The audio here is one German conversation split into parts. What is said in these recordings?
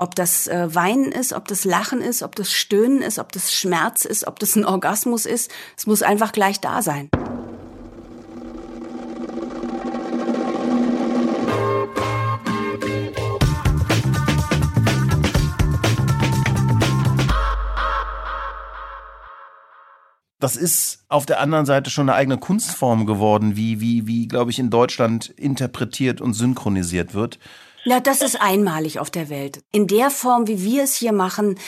Ob das äh, Weinen ist, ob das Lachen ist, ob das Stöhnen ist, ob das Schmerz ist, ob das ein Orgasmus ist. Es muss einfach gleich da sein. das ist auf der anderen Seite schon eine eigene Kunstform geworden, wie, wie, wie, glaube ich, in Deutschland interpretiert und synchronisiert wird. Ja, das ist einmalig auf der Welt. In der Form, wie wir es hier machen,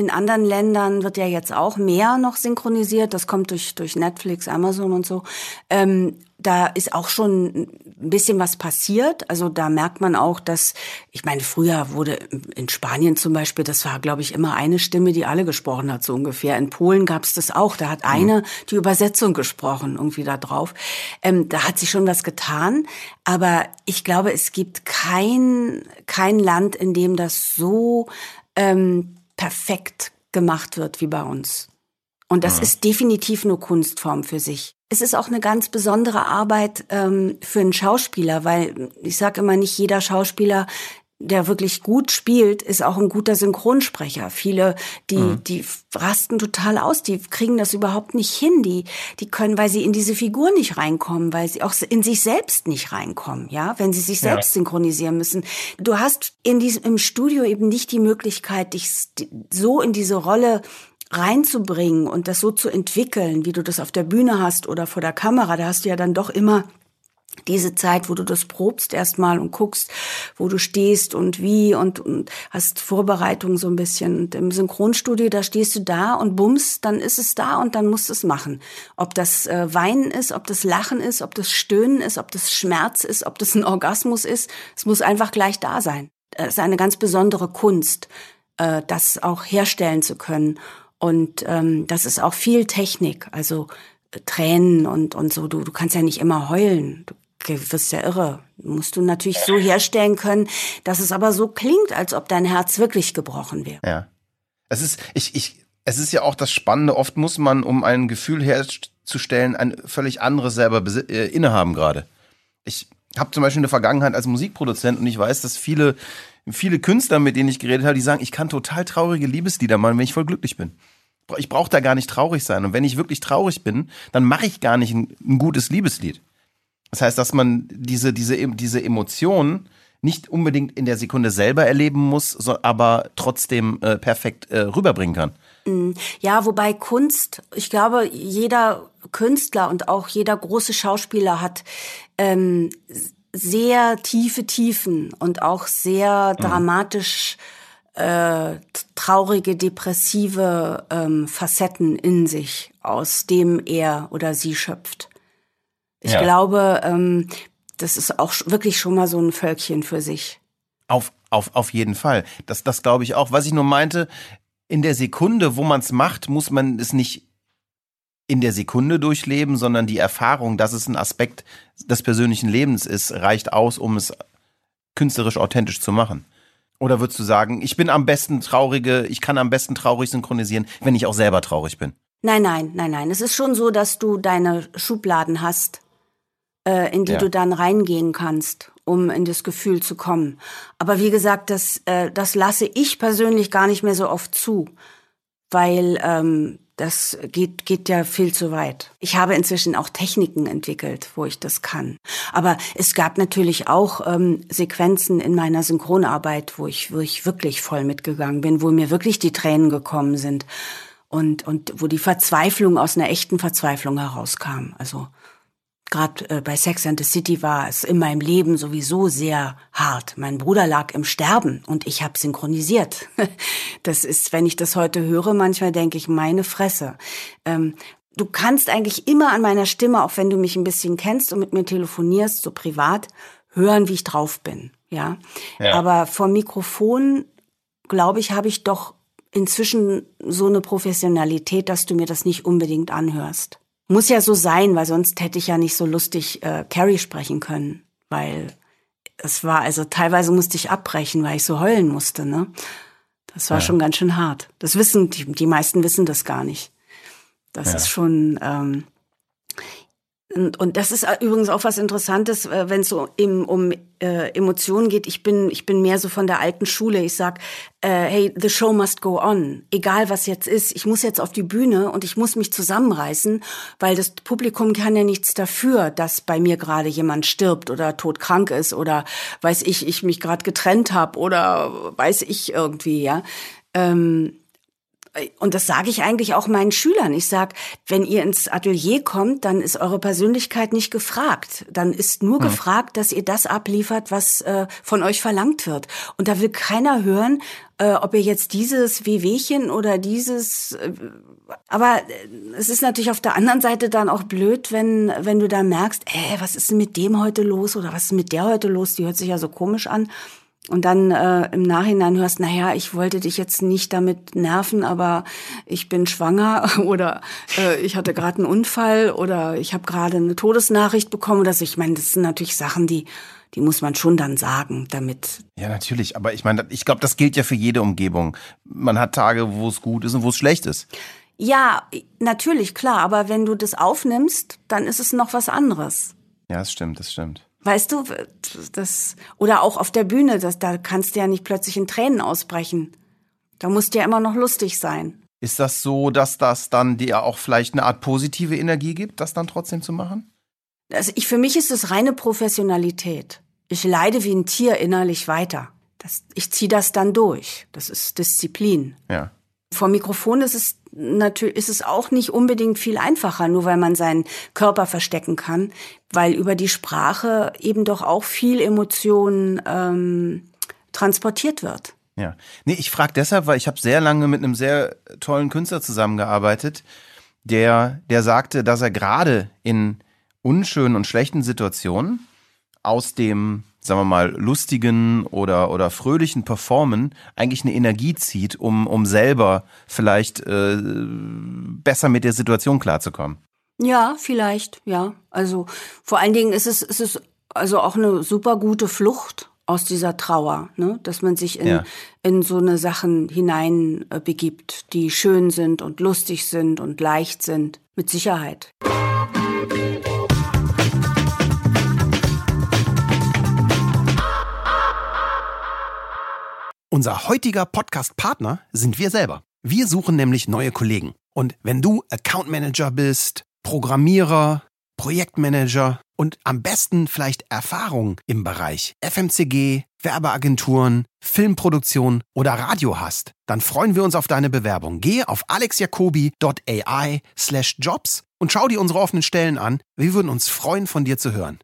in anderen Ländern wird ja jetzt auch mehr noch synchronisiert. Das kommt durch, durch Netflix, Amazon und so. Ähm, da ist auch schon ein bisschen was passiert. Also da merkt man auch, dass, ich meine, früher wurde in Spanien zum Beispiel, das war, glaube ich, immer eine Stimme, die alle gesprochen hat, so ungefähr. In Polen gab es das auch. Da hat eine die Übersetzung gesprochen, irgendwie da drauf. Ähm, da hat sich schon was getan. Aber ich glaube, es gibt kein, kein Land, in dem das so ähm, perfekt gemacht wird wie bei uns. Und das ja. ist definitiv nur Kunstform für sich. Es ist auch eine ganz besondere Arbeit ähm, für einen Schauspieler, weil ich sage immer, nicht jeder Schauspieler der wirklich gut spielt, ist auch ein guter Synchronsprecher. Viele, die, mhm. die rasten total aus, die kriegen das überhaupt nicht hin, die, die können, weil sie in diese Figur nicht reinkommen, weil sie auch in sich selbst nicht reinkommen, ja, wenn sie sich selbst ja. synchronisieren müssen. Du hast in diesem, im Studio eben nicht die Möglichkeit, dich so in diese Rolle reinzubringen und das so zu entwickeln, wie du das auf der Bühne hast oder vor der Kamera. Da hast du ja dann doch immer diese Zeit, wo du das probst erstmal und guckst, wo du stehst und wie und, und hast Vorbereitung so ein bisschen. Und im Synchronstudio, da stehst du da und bums, dann ist es da und dann musst du es machen. Ob das äh, Weinen ist, ob das Lachen ist, ob das Stöhnen ist, ob das Schmerz ist, ob das ein Orgasmus ist, es muss einfach gleich da sein. Es ist eine ganz besondere Kunst, äh, das auch herstellen zu können. Und ähm, das ist auch viel Technik, also äh, Tränen und, und so. Du, du kannst ja nicht immer heulen. Du wirst ja irre. Musst du natürlich so herstellen können, dass es aber so klingt, als ob dein Herz wirklich gebrochen wäre. Ja. Es ist, ich, ich, es ist ja auch das Spannende. Oft muss man, um ein Gefühl herzustellen, ein völlig anderes selber äh, innehaben gerade. Ich habe zum Beispiel eine Vergangenheit als Musikproduzent und ich weiß, dass viele, viele Künstler, mit denen ich geredet habe, die sagen, ich kann total traurige Liebeslieder machen, wenn ich voll glücklich bin. Ich brauche da gar nicht traurig sein. Und wenn ich wirklich traurig bin, dann mache ich gar nicht ein, ein gutes Liebeslied. Das heißt, dass man diese, diese, diese Emotionen nicht unbedingt in der Sekunde selber erleben muss, so, aber trotzdem äh, perfekt äh, rüberbringen kann. Mm, ja, wobei Kunst, ich glaube, jeder Künstler und auch jeder große Schauspieler hat ähm, sehr tiefe Tiefen und auch sehr mhm. dramatisch äh, traurige, depressive ähm, Facetten in sich, aus dem er oder sie schöpft. Ich ja. glaube, ähm, das ist auch wirklich schon mal so ein Völkchen für sich. Auf, auf, auf jeden Fall. Das, das glaube ich auch. Was ich nur meinte, in der Sekunde, wo man es macht, muss man es nicht in der Sekunde durchleben, sondern die Erfahrung, dass es ein Aspekt des persönlichen Lebens ist, reicht aus, um es künstlerisch authentisch zu machen. Oder würdest du sagen, ich bin am besten traurige, ich kann am besten traurig synchronisieren, wenn ich auch selber traurig bin? Nein, nein, nein, nein. Es ist schon so, dass du deine Schubladen hast, äh, in die ja. du dann reingehen kannst, um in das Gefühl zu kommen. Aber wie gesagt, das, äh, das lasse ich persönlich gar nicht mehr so oft zu, weil ähm, das geht, geht ja viel zu weit. Ich habe inzwischen auch Techniken entwickelt, wo ich das kann. Aber es gab natürlich auch ähm, Sequenzen in meiner Synchronarbeit, wo ich, wo ich wirklich voll mitgegangen bin, wo mir wirklich die Tränen gekommen sind und, und wo die Verzweiflung aus einer echten Verzweiflung herauskam. Also gerade äh, bei Sex and the City war es in meinem Leben sowieso sehr hart. Mein Bruder lag im Sterben und ich habe synchronisiert. Das ist, wenn ich das heute höre, manchmal denke ich, meine Fresse. Ähm, du kannst eigentlich immer an meiner Stimme, auch wenn du mich ein bisschen kennst und mit mir telefonierst, so privat, hören, wie ich drauf bin. Ja. ja. Aber vor Mikrofon, glaube ich, habe ich doch inzwischen so eine Professionalität, dass du mir das nicht unbedingt anhörst. Muss ja so sein, weil sonst hätte ich ja nicht so lustig äh, Carrie sprechen können, weil es war, also teilweise musste ich abbrechen, weil ich so heulen musste, ne? Das war ja. schon ganz schön hart. Das wissen, die, die meisten wissen das gar nicht. Das ja. ist schon, ähm, Und, und das ist übrigens auch was Interessantes, äh, wenn es so im, um äh, Emotionen geht. Ich bin, ich bin mehr so von der alten Schule. Ich sag, äh, hey, the show must go on. Egal was jetzt ist, ich muss jetzt auf die Bühne und ich muss mich zusammenreißen, weil das Publikum kann ja nichts dafür, dass bei mir gerade jemand stirbt oder todkrank ist oder weiß ich, ich mich gerade getrennt habe oder weiß ich irgendwie, ja. Ähm, und das sage ich eigentlich auch meinen Schülern. Ich sage, wenn ihr ins Atelier kommt, dann ist eure Persönlichkeit nicht gefragt. Dann ist nur hm. gefragt, dass ihr das abliefert, was äh, von euch verlangt wird. Und da will keiner hören, äh, ob ihr jetzt dieses Wehwehchen oder dieses. Äh, aber äh, es ist natürlich auf der anderen Seite dann auch blöd, wenn wenn du da merkst, äh, was ist denn mit dem heute los oder was ist mit der heute los? Die hört sich ja so komisch an und dann äh, im Nachhinein hörst, naja, ich wollte dich jetzt nicht damit nerven, aber ich bin schwanger oder äh, ich hatte gerade einen Unfall oder ich habe gerade eine Todesnachricht bekommen oder so. Ich meine, das sind natürlich Sachen, die die muss man schon dann sagen, damit. Ja, natürlich. Aber ich meine, ich glaube, das gilt ja für jede Umgebung. Man hat Tage, wo es gut ist und wo es schlecht ist. Ja, natürlich, klar. Aber wenn du das aufnimmst, dann ist es noch was anderes. Ja, das stimmt, das stimmt. Weißt du, das, oder auch auf der Bühne, das, da kannst du ja nicht plötzlich in Tränen ausbrechen. Da musst du ja immer noch lustig sein. Ist das so, dass das dann dir auch vielleicht eine Art positive Energie gibt, das dann trotzdem zu machen? Also ich, für mich ist es reine Professionalität. Ich leide wie ein Tier innerlich weiter. Das, ich ziehe das dann durch. Das ist Disziplin. Ja. Vor Mikrofon ist es natürlich ist es auch nicht unbedingt viel einfacher, nur weil man seinen Körper verstecken kann, weil über die Sprache eben doch auch viel Emotion ähm, transportiert wird. Ja, nee, ich frage deshalb, weil ich habe sehr lange mit einem sehr tollen Künstler zusammengearbeitet, der der sagte, dass er gerade in unschönen und schlechten Situationen aus dem sagen wir mal, lustigen oder, oder fröhlichen Performen eigentlich eine Energie zieht, um, um selber vielleicht äh, besser mit der Situation klarzukommen. Ja, vielleicht, ja. Also vor allen Dingen ist es, ist es also auch eine super gute Flucht aus dieser Trauer, ne? dass man sich in, ja. in so eine Sachen hinein äh, begibt, die schön sind und lustig sind und leicht sind, mit Sicherheit. Unser heutiger Podcast-Partner sind wir selber. Wir suchen nämlich neue Kollegen. Und wenn du Account Manager bist, Programmierer, Projektmanager und am besten vielleicht Erfahrung im Bereich FMCG, Werbeagenturen, Filmproduktion oder Radio hast, dann freuen wir uns auf deine Bewerbung. Gehe auf alexjacobi.ai slash jobs und schau dir unsere offenen Stellen an. Wir würden uns freuen, von dir zu hören.